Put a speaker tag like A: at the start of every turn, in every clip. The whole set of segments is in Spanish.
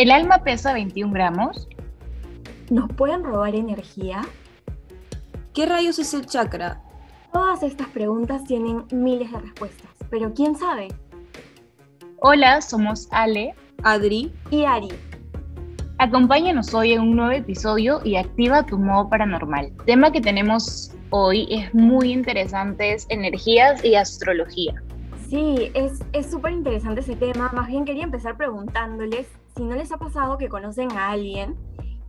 A: ¿El alma pesa 21 gramos?
B: ¿Nos pueden robar energía?
C: ¿Qué rayos es el chakra?
B: Todas estas preguntas tienen miles de respuestas, pero ¿quién sabe?
A: Hola, somos Ale,
C: Adri
B: y Ari.
A: Acompáñanos hoy en un nuevo episodio y activa tu modo paranormal. El tema que tenemos hoy es muy interesante, es energías y astrología.
B: Sí, es súper interesante ese tema. Más bien quería empezar preguntándoles si no les ha pasado que conocen a alguien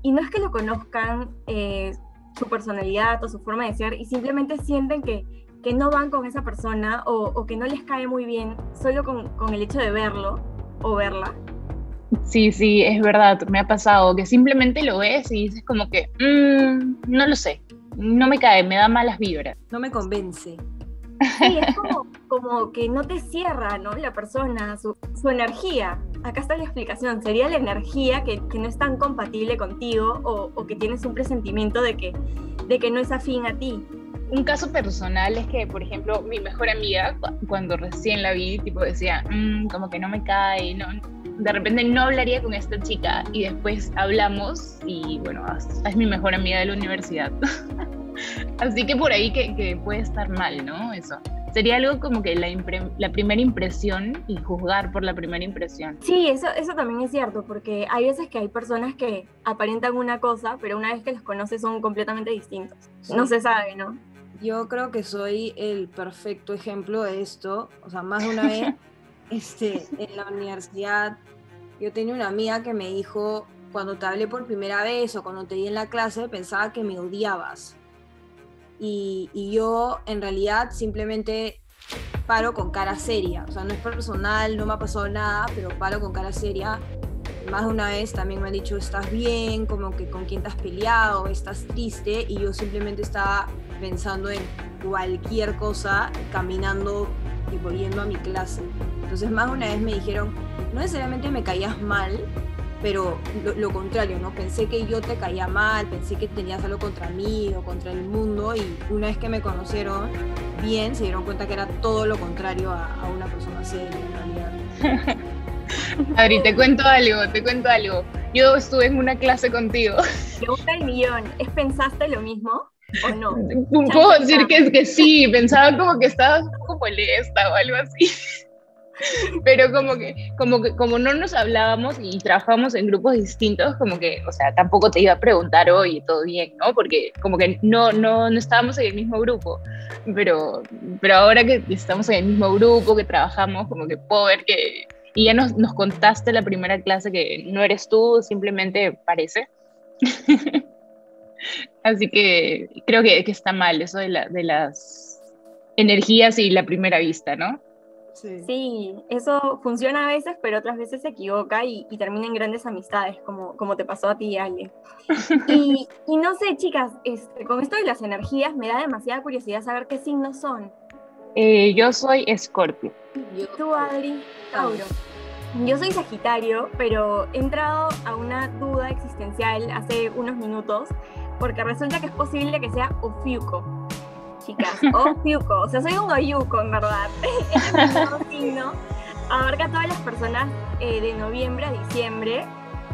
B: y no es que lo conozcan eh, su personalidad o su forma de ser y simplemente sienten que, que no van con esa persona o, que no les cae muy bien solo con, con, el hecho de verlo o verla.
A: Sí, sí, es verdad, me ha pasado que simplemente lo ves y dices como que, mmm, no lo sé, no me cae, me da malas vibras.
C: No me convence.
B: Sí, es como, como que no te cierra, ¿no? La persona, su, su energía. Acá está la explicación. Sería la energía que, que no es tan compatible contigo o, o, que tienes un presentimiento de que, de que no es afín a ti.
A: Un caso personal es que, por ejemplo, mi mejor amiga, cuando recién la vi, tipo decía, mmm, como que no me cae, no, de repente no hablaría con esta chica y después hablamos y bueno, es mi mejor amiga de la universidad. Así que por ahí que, que, puede estar mal, ¿no? Eso. Sería algo como que la, la, primera impresión y juzgar por la primera impresión.
B: Sí, eso, eso también es cierto, porque hay veces que hay personas que aparentan una cosa, pero una vez que los conoces son completamente distintos. No se sabe, ¿no?
C: Yo creo que soy el perfecto ejemplo de esto. O sea, más de una vez este, en la universidad yo tenía una amiga que me dijo, cuando te hablé por primera vez o cuando te vi en la clase, pensaba que me odiabas y, yo en realidad simplemente paro con cara seria. O sea, no es personal, no me ha pasado nada, pero paro con cara seria. Más de una vez también me han dicho, estás bien, como que con quién te has peleado, estás triste, y yo simplemente estaba pensando en cualquier cosa, caminando y volviendo a mi clase. Entonces más de una vez me dijeron, no necesariamente me caías mal, pero lo, contrario, ¿no? Pensé que yo te caía mal, pensé que tenías algo contra mí o contra el mundo y una vez que me conocieron bien se dieron cuenta que era todo lo contrario a, una persona seria en realidad.
A: Adri, te cuento algo, te cuento algo. Yo estuve en una clase contigo.
B: Pregunta el millón, ¿es pensaste lo mismo o no?
A: Puedo decir que, es que sí, pensaba como que estabas un poco molesta o algo así. pero como que, como que, como no nos hablábamos y trabajamos en grupos distintos, como que, o sea, tampoco te iba a preguntar, oye, todo bien, ¿no? Porque como que no, no, no estábamos en el mismo grupo, pero, pero ahora que estamos en el mismo grupo, que trabajamos, como que puedo ver que, y ya nos, nos contaste la primera clase que no eres tú, simplemente parece. Así que creo que, que está mal eso de, la, de las energías y la primera vista, ¿no?
B: Sí. eso funciona a veces, pero otras veces se equivoca y, termina en grandes amistades, como, como te pasó a ti, Ale. Y, y no sé, chicas, este, con esto de las energías me da demasiada curiosidad saber qué signos son.
A: Eh, yo soy Escorpio.
B: ¿Tú, Adri? Tauro. Yo soy Sagitario, pero he entrado a una duda existencial hace unos minutos, porque resulta que es posible que sea Ofiuco chicas. O Fiuco, o sea, soy un Oyuco, en verdad. es mi signo. Abarca a todas las personas eh, de noviembre a diciembre.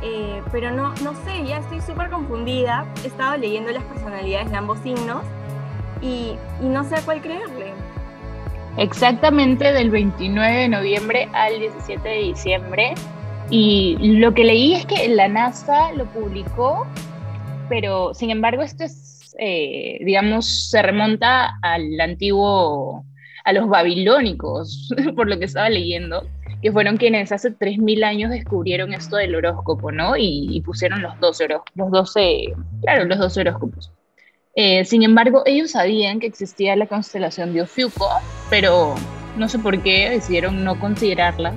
B: Eh, pero no, no sé, ya estoy súper confundida. He estado leyendo las personalidades de ambos signos y, y no sé a cuál creerle.
A: Exactamente del 29 de noviembre al 17 de diciembre. Y lo que leí es que la NASA lo publicó, pero sin embargo esto es eh, digamos, se remonta al antiguo, a los babilónicos, por lo que estaba leyendo, que fueron quienes hace 3.000 años descubrieron esto del horóscopo, ¿no? Y, pusieron los 12, los 12, claro, los 12 horóscopos. Eh, sin embargo, ellos sabían que existía la constelación de Ofiuco, pero no sé por qué decidieron no considerarla.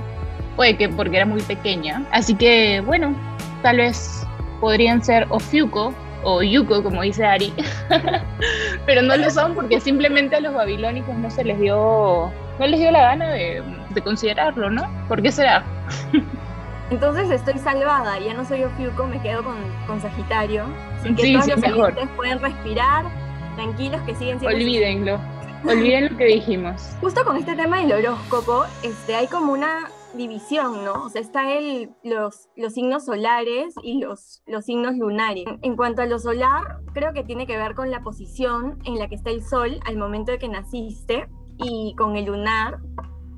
A: Puede que porque era muy pequeña. Así que, bueno, tal vez podrían ser Ofiuco o Yuko, como dice Ari, pero no lo son porque simplemente a los babilónicos no se les dio, no les dio la gana de, considerarlo, ¿no? ¿Por qué será?
B: Entonces estoy salvada, ya no soy Ofiuco, me quedo con, Sagitario. Así que todos los mejor. pueden respirar, tranquilos que siguen siendo.
A: Olvídenlo. Olviden lo que dijimos.
B: Justo con este tema del horóscopo, este, hay como una división, ¿no? O sea, está el, los, los signos solares y los, los signos lunares. En cuanto a lo solar, creo que tiene que ver con la posición en la que está el sol al momento de que naciste y con el lunar,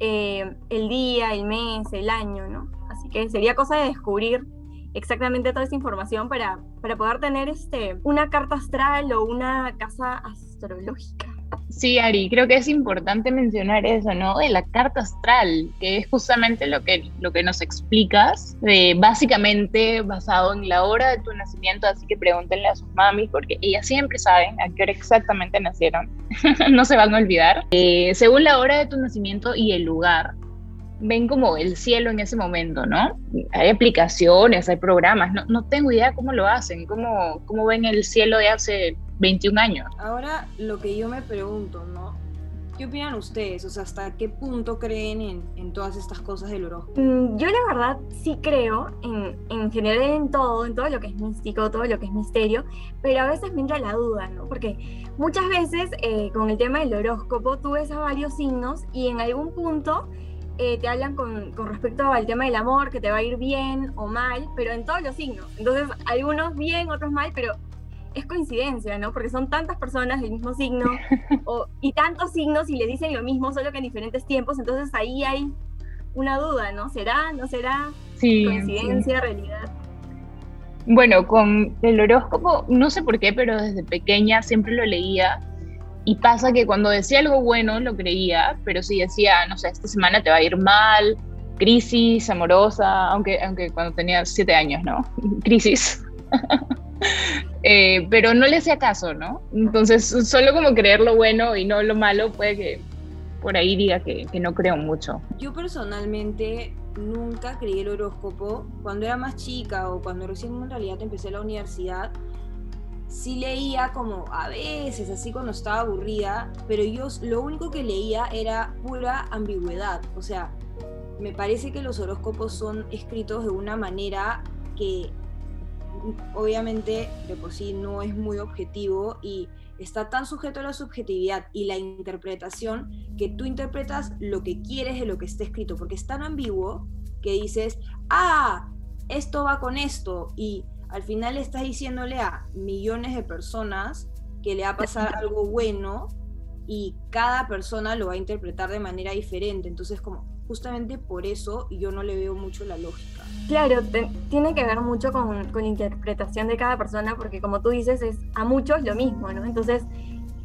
B: eh, el día, el mes, el año, ¿no? Así que sería cosa de descubrir exactamente toda esa información para, para poder tener este, una carta astral o una casa astrológica.
A: Sí, Ari, creo que es importante mencionar eso, ¿no? De la carta astral, que es justamente lo que, lo que nos explicas, básicamente basado en la hora de tu nacimiento, así que pregúntenle a sus mamis, porque ellas siempre saben a qué hora exactamente nacieron, no se van a olvidar. Eh, según la hora de tu nacimiento y el lugar, ven como el cielo en ese momento, ¿no? Hay aplicaciones, hay programas, no, no tengo idea cómo lo hacen, cómo, cómo ven el cielo de hace 21 años.
C: Ahora lo que yo me pregunto, ¿no? ¿Qué opinan ustedes? O sea, ¿hasta qué punto creen en, en todas estas cosas del horóscopo?
B: Mm, yo la verdad sí creo en, en, general en todo, en todo lo que es místico, todo lo que es misterio, pero a veces me entra la duda, ¿no? Porque muchas veces eh, con el tema del horóscopo tú ves a varios signos y en algún punto eh, te hablan con, con, respecto al tema del amor, que te va a ir bien o mal, pero en todos los signos. Entonces, algunos bien, otros mal, pero es coincidencia, ¿no? Porque son tantas personas del mismo signo o, y tantos signos y le dicen lo mismo, solo que en diferentes tiempos. Entonces, ahí hay una duda, ¿no? ¿Será? ¿No será? Sí, coincidencia, realidad.
A: Bueno, con el horóscopo, no sé por qué, pero desde pequeña siempre lo leía y pasa que cuando decía algo bueno lo creía, pero si decía, no sé, esta semana te va a ir mal, crisis amorosa, aunque, aunque cuando tenía siete años, ¿no? Crisis. eh, pero no le hacía caso, ¿no? Entonces, solo como creer lo bueno y no lo malo, puede que por ahí diga que, que no creo mucho.
C: Yo personalmente nunca creí el horóscopo. Cuando era más chica o cuando recién en realidad empecé la universidad, sí leía como a veces, así cuando estaba aburrida, pero yo lo único que leía era pura ambigüedad. O sea, me parece que los horóscopos son escritos de una manera que obviamente de por sí no es muy objetivo y está tan sujeto a la subjetividad y la interpretación que tú interpretas lo que quieres de lo que está escrito, porque es tan ambiguo que dices, ah, esto va con esto y al final estás diciéndole a millones de personas que le va a pasar algo bueno y cada persona lo va a interpretar de manera diferente. Entonces, como justamente por eso yo no le veo mucho la lógica.
B: Claro, tiene que ver mucho con, con, la interpretación de cada persona, porque como tú dices, es a muchos lo mismo, ¿no? Entonces,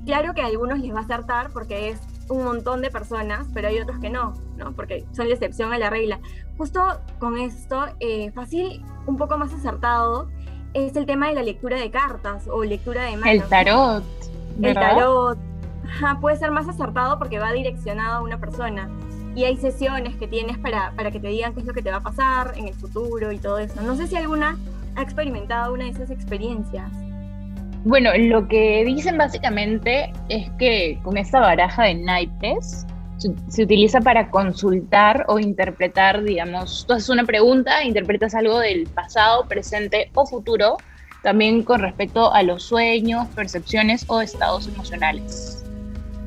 B: claro que a algunos les va a acertar porque es un montón de personas, pero hay otros que no, ¿no? Porque son la excepción a la regla. Justo con esto, eh, fácil, un poco más acertado, es el tema de la lectura de cartas o lectura de manos.
A: El tarot.
B: El tarot. puede ser más acertado porque va direccionado a una persona. Y hay sesiones que tienes para, para que te digan qué es lo que te va a pasar en el futuro y todo eso. No sé si alguna ha experimentado una de esas experiencias.
A: Bueno, lo que dicen básicamente es que con esta baraja de naipes se, utiliza para consultar o interpretar, digamos, tú una pregunta, interpretas algo del pasado, presente o futuro, también con respecto a los sueños, percepciones o estados emocionales.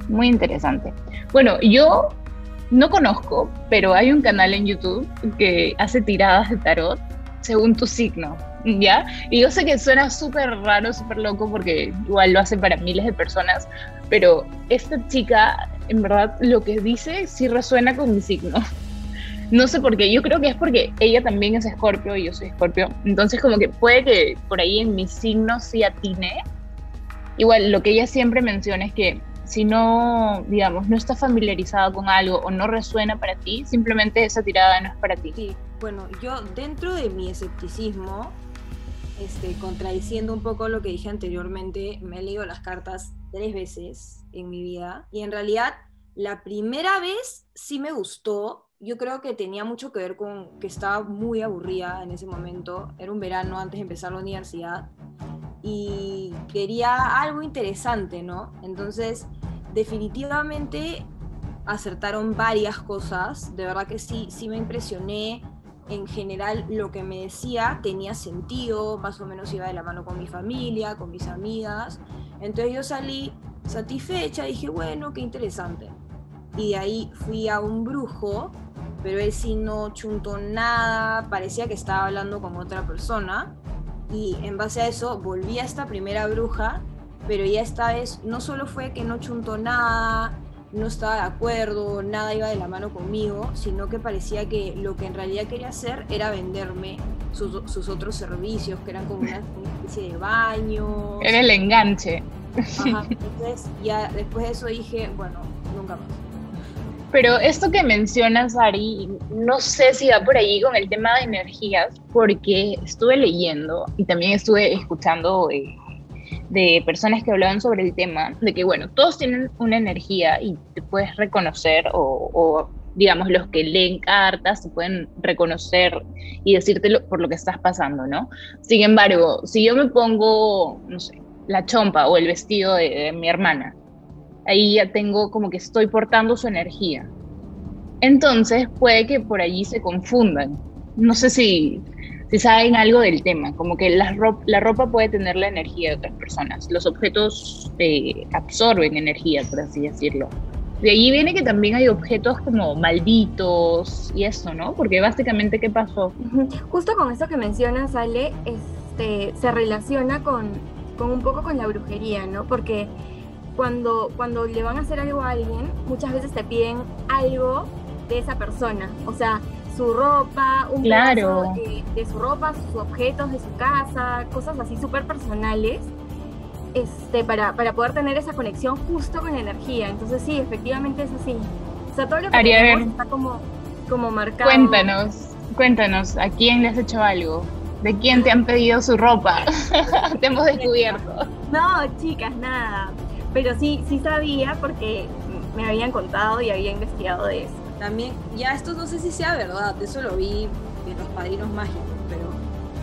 A: Muy interesante. Bueno, yo no conozco, pero hay un canal en YouTube que hace tiradas de tarot según tu signo, ¿ya? Y yo sé que suena súper raro, súper loco, porque igual lo hace para miles de personas, pero esta chica, en verdad, lo que dice sí resuena con mi signo. No sé por qué, yo creo que es porque ella también es escorpio y yo soy escorpio, entonces como que puede que por ahí en mi signo sí atine. Igual, lo que ella siempre menciona es que si no, digamos, no estás familiarizado con algo o no resuena para ti, simplemente esa tirada no es para ti.
C: Bueno, yo dentro de mi escepticismo, este, contradiciendo un poco lo que dije anteriormente, me he leído las cartas tres veces en mi vida y en realidad la primera vez sí me gustó. Yo creo que tenía mucho que ver con que estaba muy aburrida en ese momento. Era un verano antes de empezar la universidad y quería algo interesante, ¿no? Entonces, definitivamente acertaron varias cosas, de verdad que sí, sí me impresioné. En general lo que me decía tenía sentido, más o menos iba de la mano con mi familia, con mis amigas. Entonces yo salí satisfecha, dije, bueno, qué interesante. Y de ahí fui a un brujo pero él sí no chuntó nada, parecía que estaba hablando con otra persona. Y en base a eso volví a esta primera bruja, pero ya esta vez no solo fue que no chuntó nada, no estaba de acuerdo, nada iba de la mano conmigo, sino que parecía que lo que en realidad quería hacer era venderme sus, otros servicios, que eran como una, especie de baño.
A: Era el enganche.
C: entonces ya después de eso dije, bueno, nunca más.
A: Pero esto que mencionas, Ari, no sé si va por ahí con el tema de energías, porque estuve leyendo y también estuve escuchando eh, de personas que hablaban sobre el tema, de que, bueno, todos tienen una energía y te puedes reconocer o, digamos, los que leen cartas se pueden reconocer y decirte por lo que estás pasando, ¿no? Sin embargo, si yo me pongo, no sé, la chompa o el vestido de, mi hermana, ahí ya tengo como que estoy portando su energía. Entonces puede que por allí se confundan. No sé si, si saben algo del tema, como que la ropa, la ropa puede tener la energía de otras personas, los objetos eh, absorben energía, por así decirlo. De ahí viene que también hay objetos como malditos y eso, ¿no? Porque básicamente, ¿qué pasó?
B: Justo con eso que mencionas, Ale, este, se relaciona con, con un poco con la brujería, ¿no? Porque cuando, cuando le van a hacer algo a alguien, muchas veces te piden algo de esa persona. O sea, su ropa, un claro. de, su ropa, sus objetos de su casa, cosas así súper personales, este, para, para poder tener esa conexión justo con la energía. Entonces sí, efectivamente es así. O sea, todo lo que está como, como marcado.
A: Cuéntanos, cuéntanos, ¿a quién le has hecho algo? ¿De quién te han pedido su ropa? te hemos descubierto.
B: No, chicas, nada. Pero sí, sí sabía porque me habían contado y había investigado de eso.
C: También, ya esto no sé si sea verdad, eso lo vi en los padrinos mágicos, pero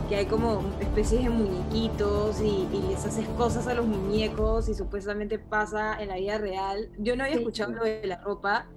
C: que hay como especies de muñequitos y, les haces cosas a los muñecos y supuestamente pasa en la vida real. Yo no había escuchado lo de la ropa,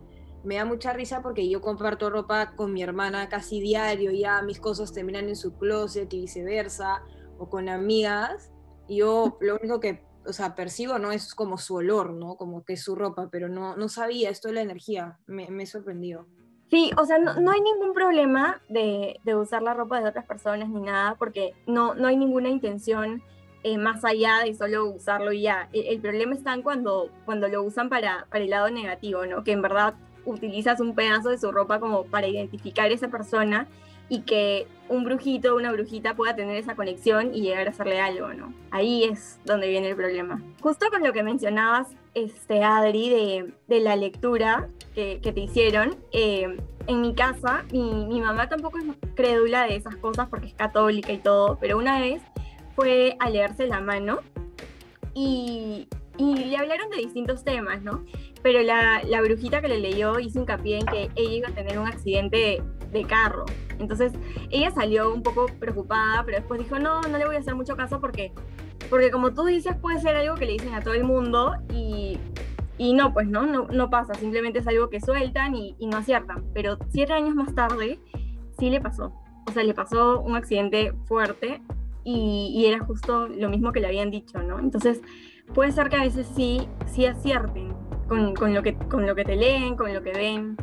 C: me da mucha risa porque yo comparto ropa con mi hermana casi diario, ya mis cosas terminan en su closet y viceversa, o con amigas, y yo lo único que o sea, percibo, ¿no? Es como su olor, ¿no? Como que es su ropa, pero no, no sabía esto de la energía, me, me sorprendió.
B: Sí, o sea, no, no hay ningún problema de, de, usar la ropa de otras personas ni nada, porque no, no hay ninguna intención eh, más allá de solo usarlo y ya. El, el, problema está cuando, cuando lo usan para, para el lado negativo, ¿no? Que en verdad utilizas un pedazo de su ropa como para identificar a esa persona y que un brujito o una brujita pueda tener esa conexión y llegar a hacerle algo, ¿no? Ahí es donde viene el problema. Justo con lo que mencionabas, este, Adri, de, la lectura que, te hicieron, eh, en mi casa, mi, mi, mamá tampoco es crédula de esas cosas porque es católica y todo, pero una vez fue a leerse la mano y, y le hablaron de distintos temas, ¿no? Pero la, la brujita que le leyó hizo hincapié en que ella iba a tener un accidente de carro. Entonces ella salió un poco preocupada, pero después dijo, no, no le voy a hacer mucho caso porque, porque como tú dices, puede ser algo que le dicen a todo el mundo y, y no, pues no, no, no, pasa, simplemente es algo que sueltan y, y, no aciertan. Pero siete años más tarde sí le pasó. O sea, le pasó un accidente fuerte y, y, era justo lo mismo que le habían dicho, ¿no? Entonces puede ser que a veces sí, sí acierten con, con, lo que, con lo que te leen, con lo que ven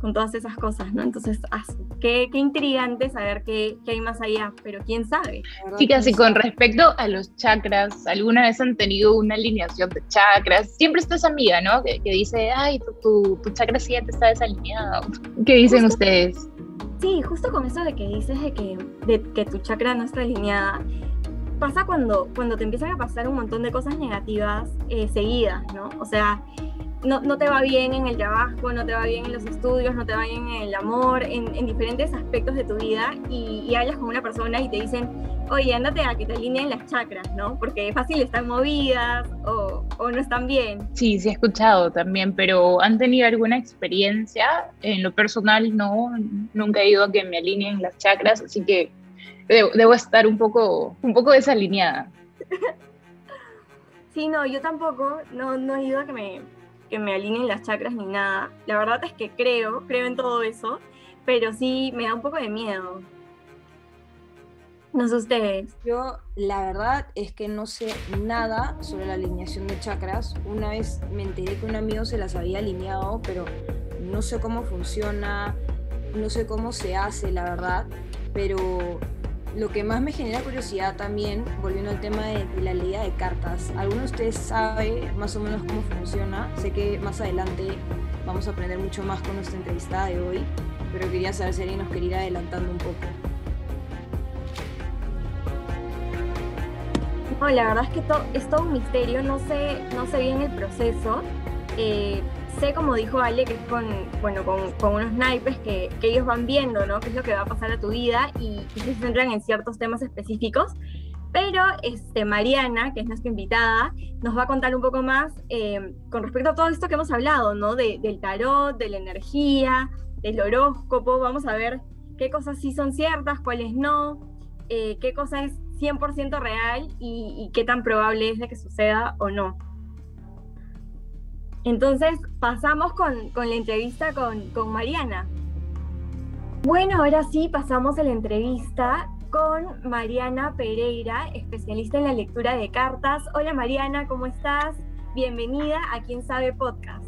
B: con todas esas cosas, ¿no? Entonces, ah, qué, qué, intrigante saber qué, qué, hay más allá, pero quién sabe.
A: Chicas, y con respecto a los chakras, ¿alguna vez han tenido una alineación de chakras? Siempre está esa amiga, ¿no? Que, que dice, ay, tu, tu, tu, chakra sí ya te está desalineado. ¿Qué dicen ustedes?
B: Sí, justo con eso de que dices de que, de que tu chakra no está alineada, pasa cuando, cuando te empiezan a pasar un montón de cosas negativas eh, seguidas, ¿no? O sea, no, no, te va bien en el trabajo, no te va bien en los estudios, no te va bien en el amor, en, en diferentes aspectos de tu vida y, y, hablas con una persona y te dicen, oye, ándate a que te alineen las chakras, ¿no? Porque fácil están movidas o, o, no están bien.
A: Sí, sí he escuchado también, pero ¿han tenido alguna experiencia? En lo personal no, nunca he ido a que me alineen las chakras, así que debo, debo estar un poco, un poco desalineada.
B: Sí, no, yo tampoco, no, no he ido a que me que me alineen las chakras ni nada. La verdad es que creo, creo en todo eso, pero sí me da un poco de miedo. No sé ustedes.
C: Yo la verdad es que no sé nada sobre la alineación de chakras. Una vez me enteré que un amigo se las había alineado, pero no sé cómo funciona. no sé cómo se hace, la verdad, pero lo que más me genera curiosidad también, volviendo al tema de, la leída de cartas, ¿alguno de ustedes sabe más o menos cómo funciona? Sé que más adelante vamos a aprender mucho más con nuestra entrevistada de hoy, pero quería saber si alguien nos quería ir adelantando un poco.
B: No, la verdad es que es todo un misterio, no sé, no sé bien el proceso. Eh, sé, como dijo Ale, que es con, bueno, con, unos naipes que, ellos van viendo, ¿no? Qué es lo que va a pasar a tu vida y, se centran en ciertos temas específicos. Pero este, Mariana, que es nuestra invitada, nos va a contar un poco más eh, con respecto a todo esto que hemos hablado, ¿no? del tarot, de la energía, del horóscopo. Vamos a ver qué cosas sí son ciertas, cuáles no, eh, qué cosa es 100% real y, y qué tan probable es de que suceda o no. Entonces pasamos con, la entrevista con, con, Mariana. Bueno, ahora sí pasamos a la entrevista con Mariana Pereira, especialista en la lectura de cartas. Hola Mariana, ¿cómo estás? Bienvenida a Quién Sabe Podcast.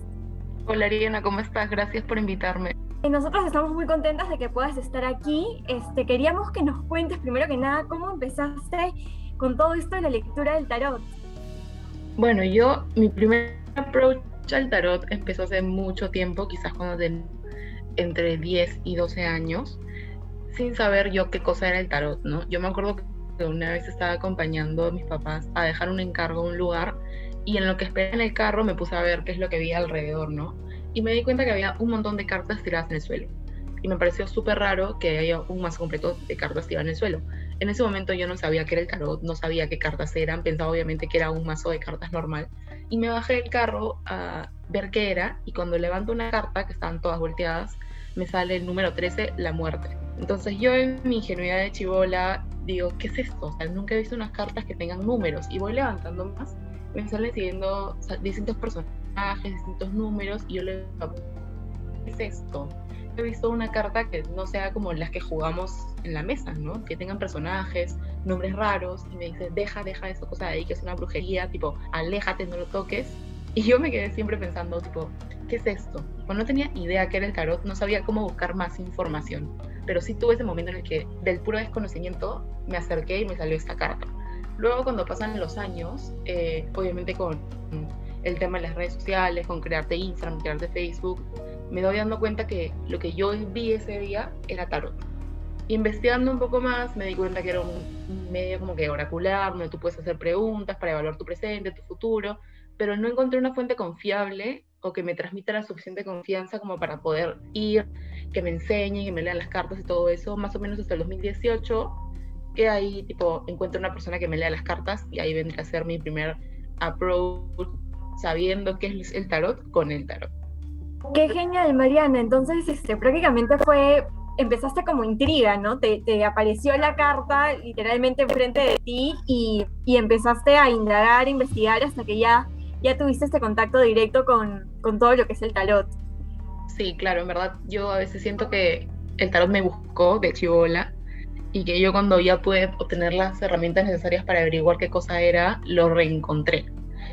D: Hola Ariana, ¿cómo estás? Gracias por invitarme.
B: Nosotros estamos muy contentas de que puedas estar aquí. Este, queríamos que nos cuentes primero que nada cómo empezaste con todo esto de la lectura del tarot.
D: Bueno, yo, mi primer approach el tarot empezó hace mucho tiempo, quizás cuando tenía entre 10 y 12 años, sin saber yo qué cosa era el tarot, ¿no? Yo me acuerdo que una vez estaba acompañando a mis papás a dejar un encargo a un lugar y en lo que esperé en el carro me puse a ver qué es lo que había alrededor, ¿no? Y me di cuenta que había un montón de cartas tiradas en el suelo. Y me pareció súper raro que haya un mazo completo de cartas tiradas en el suelo. En ese momento yo no sabía qué era el tarot, no sabía qué cartas eran, pensaba obviamente que era un mazo de cartas normal y me bajé del carro a ver qué era y cuando levanto una carta, que estaban todas volteadas, me sale el número 13, la muerte. Entonces yo en mi ingenuidad de chivola digo, ¿qué es esto? O sea, nunca he visto unas cartas que tengan números y voy levantando más, me salen siguiendo distintos personajes, distintos números y yo le digo, ¿qué es esto? He visto una carta que no sea como las que jugamos en la mesa, ¿no? Que tengan personajes, nombres raros y me dice, deja, deja esa cosa de ahí que es una brujería, tipo, aléjate, no lo toques. Y yo me quedé siempre pensando, tipo, ¿qué es esto? Cuando no tenía idea qué era el tarot, no sabía cómo buscar más información. Pero sí tuve ese momento en el que, del puro desconocimiento, me acerqué y me salió esta carta. Luego, cuando pasan los años, eh, obviamente con el tema de las redes sociales, con crearte Instagram, crearte Facebook, me doy dando cuenta que lo que yo vi ese día era tarot investigando un poco más me di cuenta que era un medio como que oracular, donde tú puedes hacer preguntas para evaluar tu presente, tu futuro, pero no encontré una fuente confiable o que me transmita la suficiente confianza como para poder ir, que me enseñen, que me lean las cartas y todo eso, más o menos hasta el 2018, que ahí tipo encuentro una persona que me lea las cartas y ahí vendrá a ser mi primer approach sabiendo qué es el tarot con el tarot.
B: Qué genial, Mariana. Entonces, este, prácticamente fue empezaste como intriga, ¿no? Te, apareció la carta literalmente enfrente de ti y, empezaste a indagar, investigar hasta que ya, ya tuviste este contacto directo con, todo lo que es el tarot.
D: Sí, claro, en verdad yo a veces siento que el tarot me buscó de chivola y que yo cuando ya pude obtener las herramientas necesarias para averiguar qué cosa era, lo reencontré.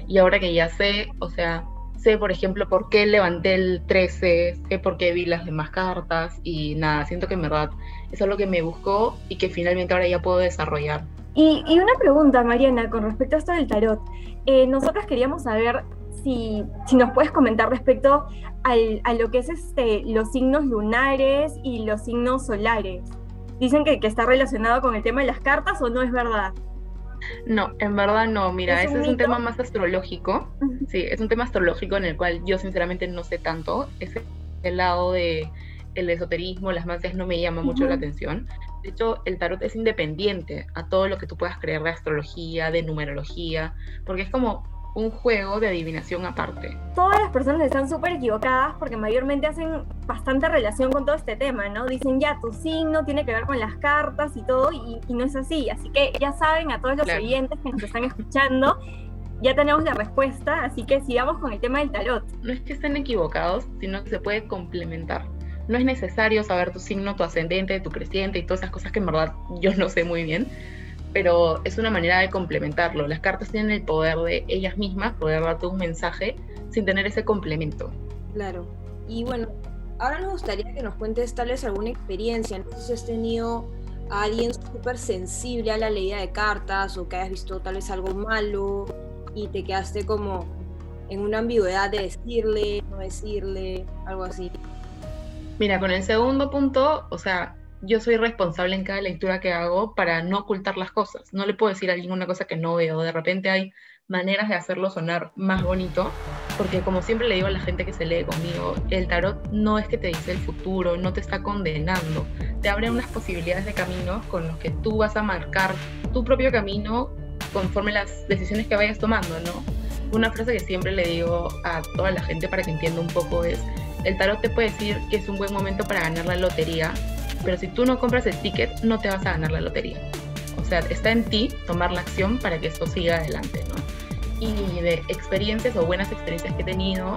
D: Y ahora que ya sé, o sea, sé, por ejemplo, por qué levanté el 13, sé por qué vi las demás cartas y nada, siento que en verdad es algo que me buscó y que finalmente ahora ya puedo desarrollar.
B: Y, una pregunta, Mariana, con respecto a esto del tarot. Eh, nosotros queríamos saber si, si, nos puedes comentar respecto a lo que es este, los signos lunares y los signos solares. Dicen que, que está relacionado con el tema de las cartas o no es verdad.
D: No, en verdad no. Mira, ese es un tema más astrológico. Sí, es un tema astrológico en el cual yo sinceramente no sé tanto. Ese el lado de el esoterismo, las magias no me llama mucho la atención. De hecho, el tarot es independiente a todo lo que tú puedas creer de astrología, de numerología, porque es como un juego de adivinación aparte.
B: Todas las personas están súper equivocadas porque mayormente hacen bastante relación con todo este tema, ¿no? Dicen ya, tu signo tiene que ver con las cartas y todo, y, no es así. Así que ya saben a todos los oyentes que nos están escuchando, ya tenemos la respuesta, así que sigamos con el tema del tarot.
D: No es que estén equivocados, sino que se puede complementar. No es necesario saber tu signo, tu ascendente, tu creciente y todas esas cosas que en verdad yo no sé muy bien pero es una manera de complementarlo. Las cartas tienen el poder de ellas mismas poder darte un mensaje sin tener ese complemento.
C: Claro. Y bueno, ahora nos gustaría que nos cuentes tal vez alguna experiencia, no sé si has tenido a alguien súper sensible a la leída de cartas o que hayas visto tal vez algo malo y te quedaste como en una ambigüedad de decirle, no decirle, algo así.
D: Mira, con el segundo punto, o sea, yo soy responsable en cada lectura que hago para no ocultar las cosas. No le puedo decir a alguien una cosa que no veo. De repente hay maneras de hacerlo sonar más bonito, porque como siempre le digo a la gente que se lee conmigo, el tarot no es que te dice el futuro, no te está condenando, te abre unas posibilidades de caminos con los que tú vas a marcar tu propio camino conforme las decisiones que vayas tomando, ¿no? Una frase que siempre le digo a toda la gente para que entienda un poco es, el tarot te puede decir que es un buen momento para ganar la lotería, pero si tú no compras el ticket, no te vas a ganar la lotería. O sea, está en ti tomar la acción para que esto siga adelante, ¿no? Y de experiencias o buenas experiencias que he tenido,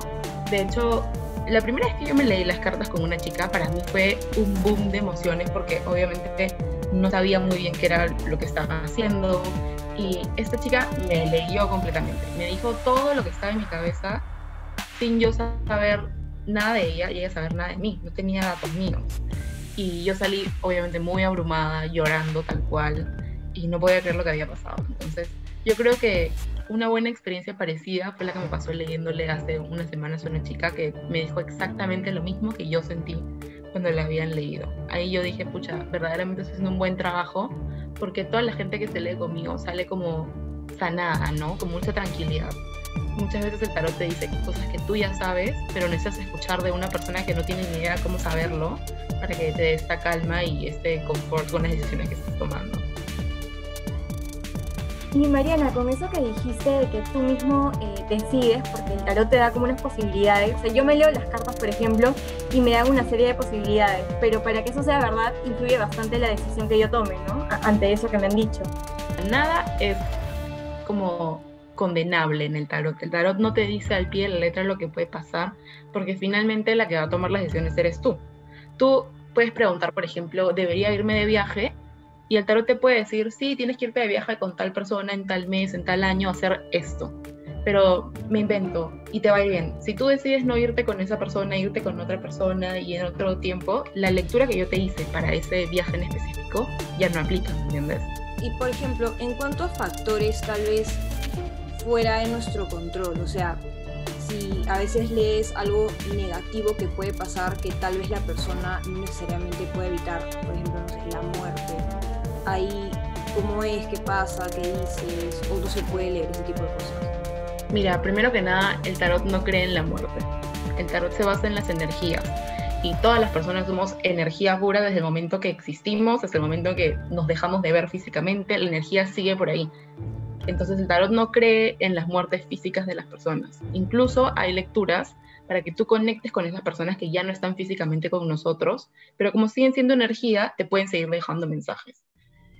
D: de hecho, la primera vez que yo me leí las cartas con una chica, para mí fue un boom de emociones porque obviamente no sabía muy bien qué era lo que estaba haciendo. Y esta chica me leyó completamente. Me dijo todo lo que estaba en mi cabeza sin yo saber nada de ella y ella saber nada de mí. No tenía datos míos. Y yo salí obviamente muy abrumada, llorando tal cual. Y no podía creer lo que había pasado. Entonces, yo creo que una buena experiencia parecida fue la que me pasó leyéndole hace unas semanas a una chica que me dijo exactamente lo mismo que yo sentí cuando la habían leído. Ahí yo dije, pucha, verdaderamente estoy haciendo un buen trabajo porque toda la gente que se lee conmigo sale como sanada, ¿no? Con mucha tranquilidad. Muchas veces el tarot te dice cosas que tú ya sabes, pero necesitas escuchar de una persona que no tiene ni idea cómo saberlo para que te dé esta calma y este confort con las decisiones que estás tomando.
B: Y Mariana, con eso que dijiste de que tú mismo eh, decides, porque el tarot te da como unas posibilidades, o sea, yo me leo las cartas, por ejemplo, y me dan una serie de posibilidades, pero para que eso sea verdad, influye bastante la decisión que yo tome, ¿no? Ante eso que me han dicho.
D: Nada es como condenable en el tarot. El tarot no te dice al pie de la letra lo que puede pasar, porque finalmente la que va a tomar las decisiones eres tú. Tú puedes preguntar, por ejemplo, ¿debería irme de viaje? Y el tarot te puede decir, sí, tienes que irte de viaje con tal persona en tal mes, en tal año, hacer esto. Pero me invento y te va a ir bien. Si tú decides no irte con esa persona, irte con otra persona y en otro tiempo, la lectura que yo te hice para ese viaje en específico ya no aplica, ¿entiendes?
C: Y por ejemplo, ¿en cuántos factores tal vez fuera de nuestro control? O sea, si a veces lees algo negativo que puede pasar que tal vez la persona no necesariamente puede evitar, por ejemplo, no sé, la muerte ahí cómo es, qué pasa, qué dices, o no se puede leer ese tipo de cosas?
D: Mira, primero que nada, el tarot no cree en la muerte. El tarot se basa en las energías. Y todas las personas somos energía pura desde el momento que existimos, desde el momento que nos dejamos de ver físicamente, la energía sigue por ahí. Entonces el tarot no cree en las muertes físicas de las personas. Incluso hay lecturas para que tú conectes con esas personas que ya no están físicamente con nosotros, pero como siguen siendo energía, te pueden seguir dejando mensajes.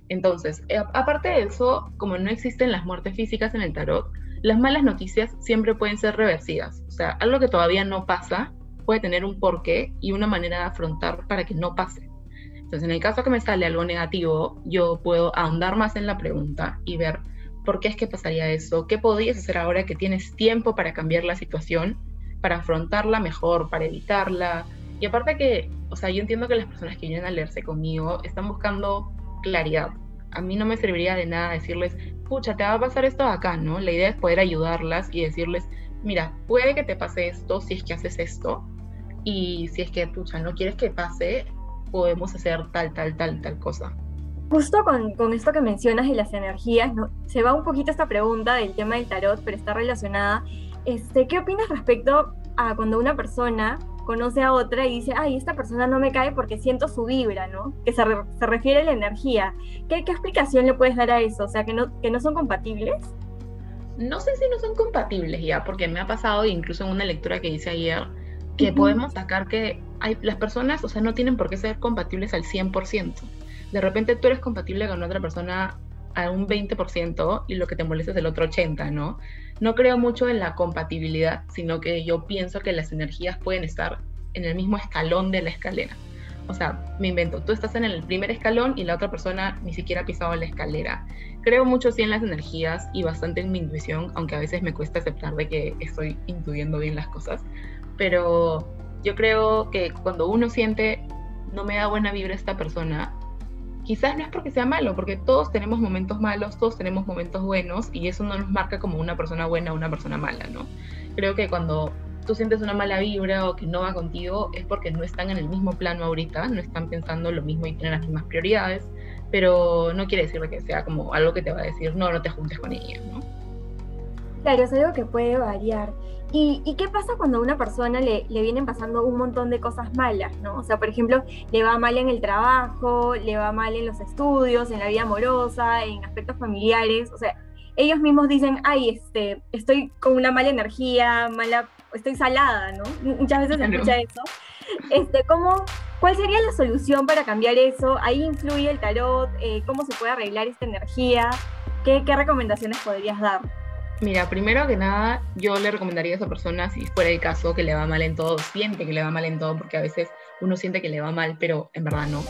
D: Entonces, eh, aparte de eso, como no existen las muertes físicas en el tarot, las malas noticias siempre pueden ser reversidas. O sea, algo que todavía no pasa puede tener un porqué y una manera de afrontar para que no pase. Entonces, en el caso que me sale algo negativo, yo puedo ahondar más en la pregunta y ver por qué es que pasaría eso, qué podrías hacer ahora que tienes tiempo para cambiar la situación, para afrontarla mejor, para evitarla. Y aparte que, o sea, yo entiendo que las personas que vienen a leerse conmigo están buscando claridad. A mí no me serviría de nada decirles, pucha, te va a pasar esto acá, ¿no? La idea es poder ayudarlas y decirles, mira, puede que te pase esto si es que haces esto, y si es que, pucha, no quieres que pase, podemos hacer tal, tal, tal, tal cosa.
B: Justo con, con esto que mencionas de las energías, ¿no? se va un poquito esta pregunta del tema del tarot, pero está relacionada. Este, ¿Qué opinas respecto a cuando una persona conoce a otra y dice, ay, esta persona no me cae porque siento su vibra, ¿no? Que se, se refiere a la energía. ¿Qué, ¿Qué, explicación le puedes dar a eso? O sea, que no, que no son compatibles.
D: No sé si no son compatibles ya, porque me ha pasado incluso en una lectura que hice ayer, que podemos sacar que hay, las personas, o sea, no tienen por qué ser compatibles al 100%. De repente tú eres compatible con otra persona a un 20% y lo que te molesta es el otro 80%, ¿no? No creo mucho en la compatibilidad, sino que yo pienso que las energías pueden estar en el mismo escalón de la escalera. O sea, me invento, tú estás en el primer escalón y la otra persona ni siquiera ha pisado la escalera. Creo mucho sí en las energías y bastante en mi intuición, aunque a veces me cuesta aceptar de que estoy intuyendo bien las cosas. Pero yo creo que cuando uno siente no me da buena vibra esta persona, quizás no es porque sea malo, porque todos tenemos momentos malos, todos tenemos momentos buenos y eso no nos marca como una persona buena o una persona mala, ¿no? Creo que cuando tú sientes una mala vibra o que no va contigo es porque no están en el mismo plano ahorita, no están pensando lo mismo y tienen las mismas prioridades, pero no quiere decir que sea como algo que te va a decir, no, no te juntes con ella, ¿no?
B: Claro, es algo que puede variar. ¿Y, qué pasa cuando a una persona le, le, vienen pasando un montón de cosas malas, ¿no? O sea, por ejemplo, le va mal en el trabajo, le va mal en los estudios, en la vida amorosa, en aspectos familiares, o sea, ellos mismos dicen, ay, este, estoy con una mala energía, mala, estoy salada, ¿no? Muchas veces se escucha eso. Este, ¿cómo, ¿Cuál sería la solución para cambiar eso? Ahí influye el tarot, eh, ¿cómo se puede arreglar esta energía? ¿Qué, ¿Qué recomendaciones podrías dar?
D: Mira, primero que nada, yo le recomendaría a esa persona, si fuera el caso, que le va mal en todo, siente que le va mal en todo, porque a veces uno siente que le va mal, pero en verdad no,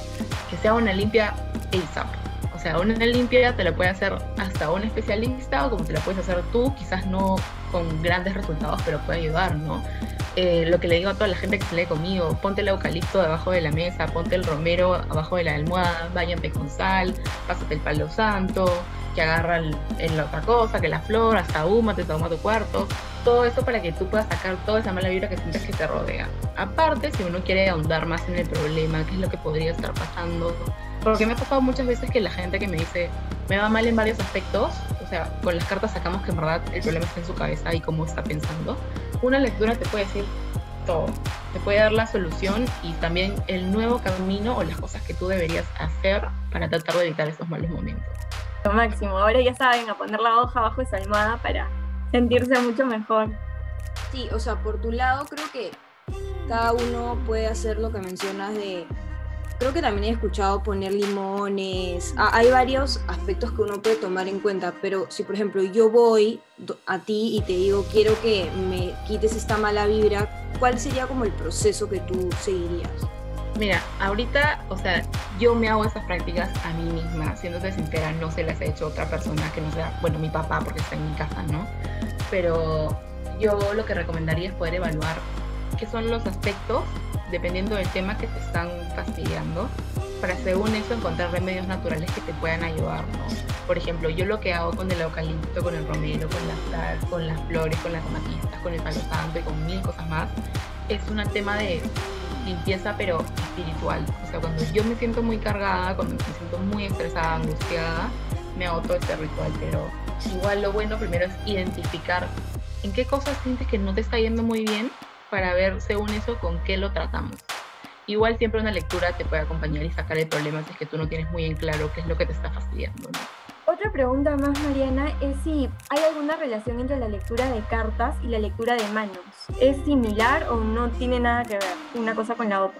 D: que sea una limpia ASAP. O sea, una limpia te la puede hacer hasta un especialista o como te la puedes hacer tú, quizás no con grandes resultados, pero puede ayudar, ¿no? Eh, lo que le digo a toda la gente que se lee conmigo, ponte el eucalipto debajo de la mesa, ponte el romero abajo de la almohada, váyate con sal, pásate el palo santo, que agarra en la otra cosa, que la flor, hasta huma, te toma tu cuarto, todo eso para que tú puedas sacar toda esa mala vibra que sientes que te rodea. Aparte, si uno quiere ahondar más en el problema, qué es lo que podría estar pasando, porque me ha pasado muchas veces que la gente que me dice, me va mal en varios aspectos, o sea, con las cartas sacamos que en verdad el problema está en su cabeza y cómo está pensando, una lectura te puede decir todo, te puede dar la solución y también el nuevo camino o las cosas que tú deberías hacer para tratar de evitar esos malos momentos.
B: Lo máximo. Ahora ya saben, a poner la hoja bajo esa almohada para sentirse mucho mejor.
C: Sí, o sea, por tu lado creo que cada uno puede hacer lo que mencionas de... Creo que también he escuchado poner limones. Ah, hay varios aspectos que uno puede tomar en cuenta, pero si por ejemplo yo voy a ti y te digo quiero que me quites esta mala vibra, ¿cuál sería como el proceso que tú seguirías?
D: Mira, ahorita, o sea, yo me hago esas prácticas a mí misma, siéndote sincera, no se las he hecho otra persona que no sea, bueno, mi papá porque está en mi casa, ¿no? Pero yo lo que recomendaría es poder evaluar qué son los aspectos, dependiendo del tema que te están fastidiando, para según eso encontrar remedios naturales que te puedan ayudar, ¿no? Por ejemplo, yo lo que hago con el eucalipto, con el romero, con las, con las flores, con las matistas, con el palo santo y con mil cosas más, es un tema de limpieza pero espiritual. O sea, cuando yo me siento muy cargada, cuando me siento muy estresada, angustiada, me hago todo este ritual. Pero igual lo bueno primero es identificar en qué cosas sientes que no te está yendo muy bien para ver según eso con qué lo tratamos. Igual siempre una lectura te puede acompañar y sacar el problema si es que tú no tienes muy en claro qué es lo que te está fastidiando.
B: Otra pregunta más, Mariana, es si hay alguna relación entre la lectura de cartas y la lectura de manos. ¿Es similar o no tiene nada que ver una cosa con la otra?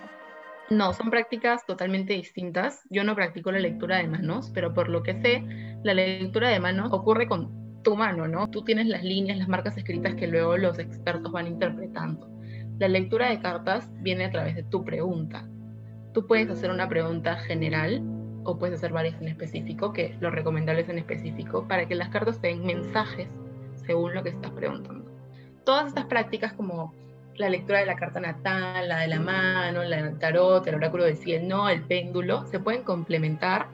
D: No, son prácticas totalmente distintas. Yo no practico la lectura de manos, pero por lo que sé, la lectura de manos ocurre con tu mano, ¿no? Tú tienes las líneas, las marcas escritas que luego los expertos van interpretando. La lectura de cartas viene a través de tu pregunta. Tú puedes hacer una pregunta general o puedes hacer varias en específico, que lo recomendable es en específico, para que las cartas te den mensajes según lo que estás preguntando. Todas estas prácticas como la lectura de la carta natal, la de la mano, la del tarot, el oráculo de cielo, el péndulo, se pueden complementar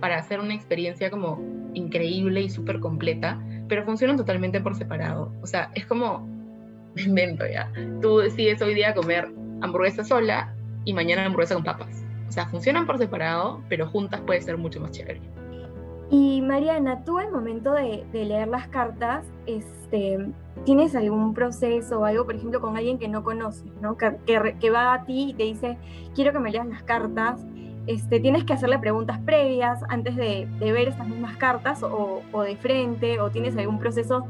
D: para hacer una experiencia como increíble y súper completa, pero funcionan totalmente por separado. O sea, es como, me invento ya, tú decides hoy día comer hamburguesa sola y mañana hamburguesa con papas o sea, funcionan por separado, pero juntas puede ser mucho más chévere.
B: Y Mariana, tú al momento de, leer las cartas, este, ¿tienes algún proceso o algo, por ejemplo, con alguien que no conoces, ¿no? Que, que, va a ti y te dice, quiero que me leas las cartas? Este, ¿Tienes que hacerle preguntas previas antes de, de ver estas mismas cartas o, o, de frente? ¿O tienes algún proceso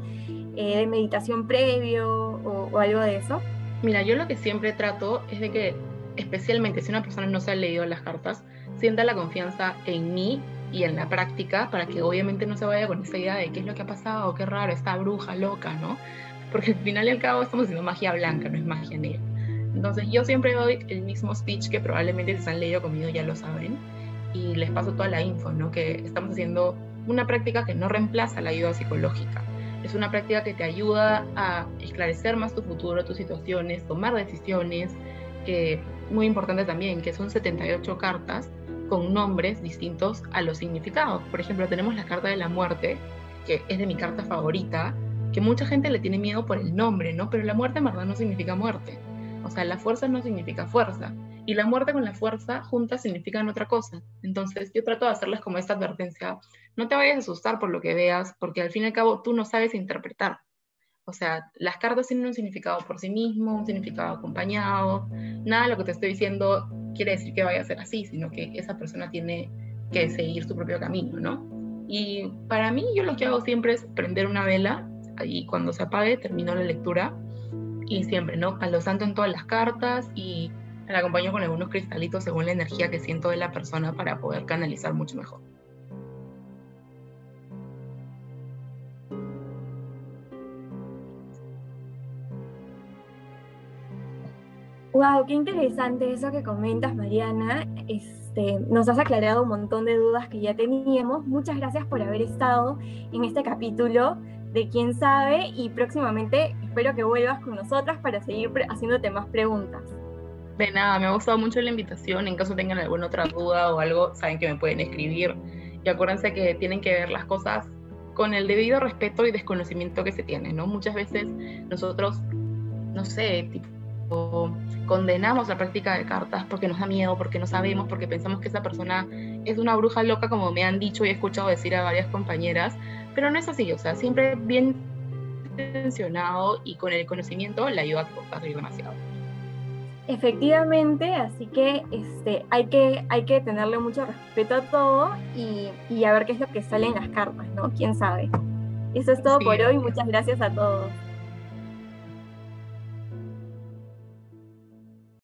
B: eh, de meditación previo o, o algo de eso?
D: Mira, yo lo que siempre trato es de que especialmente si una persona no se ha leído las cartas, sienta la confianza en mí y en la práctica para que obviamente no se vaya con esa idea de qué es lo que ha pasado, qué raro, esta bruja loca, ¿no? Porque al final y al cabo estamos haciendo magia blanca, no es magia negra. Entonces yo siempre doy el mismo speech que probablemente si se han leído conmigo ya lo saben y les paso toda la info, ¿no? Que estamos haciendo una práctica que no reemplaza la ayuda psicológica. Es una práctica que te ayuda a esclarecer más tu futuro, tus situaciones, tomar decisiones, que muy importante también, que son 78 cartas con nombres distintos a los significados. Por ejemplo, tenemos la carta de la muerte, que es de mi carta favorita, que mucha gente le tiene miedo por el nombre, ¿no? Pero la muerte en verdad no significa muerte. O sea, la fuerza no significa fuerza. Y la muerte con la fuerza juntas significan otra cosa. Entonces yo trato de hacerles como esta advertencia. No te vayas a asustar por lo que veas, porque al fin y al cabo tú no sabes interpretar. O sea, las cartas tienen un significado por sí mismo, un significado acompañado. Nada de lo que te estoy diciendo quiere decir que vaya a ser así, sino que esa persona tiene que seguir su propio camino, ¿no? Y para mí yo lo que hago siempre es prender una vela y cuando se apague termino la lectura y siempre, ¿no? A lo santo en todas las cartas y la acompaño con algunos cristalitos según la energía que siento de la persona para poder canalizar mucho mejor.
B: Wow, qué interesante eso que comentas, Mariana. Este, nos has aclarado un montón de dudas que ya teníamos. Muchas gracias por haber estado en este capítulo de Quién sabe y próximamente espero que vuelvas con nosotras para seguir haciéndote más preguntas.
D: De nada, me ha gustado mucho la invitación. En caso tengan alguna otra duda o algo, saben que me pueden escribir. Y acuérdense que tienen que ver las cosas con el debido respeto y desconocimiento que se tiene, ¿no? Muchas veces nosotros, no sé, tipo, condenamos la práctica de cartas porque nos da miedo, porque no sabemos, porque pensamos que esa persona es una bruja loca, como me han dicho y he escuchado decir a varias compañeras, pero no es así, o sea, siempre bien intencionado y con el conocimiento le ayuda a salir demasiado.
B: Efectivamente, así que este, hay que hay que tenerle mucho respeto a todo y, y, a ver qué es lo que sale en las cartas, ¿no? ¿Quién sabe? Eso es todo por hoy, muchas gracias a todos.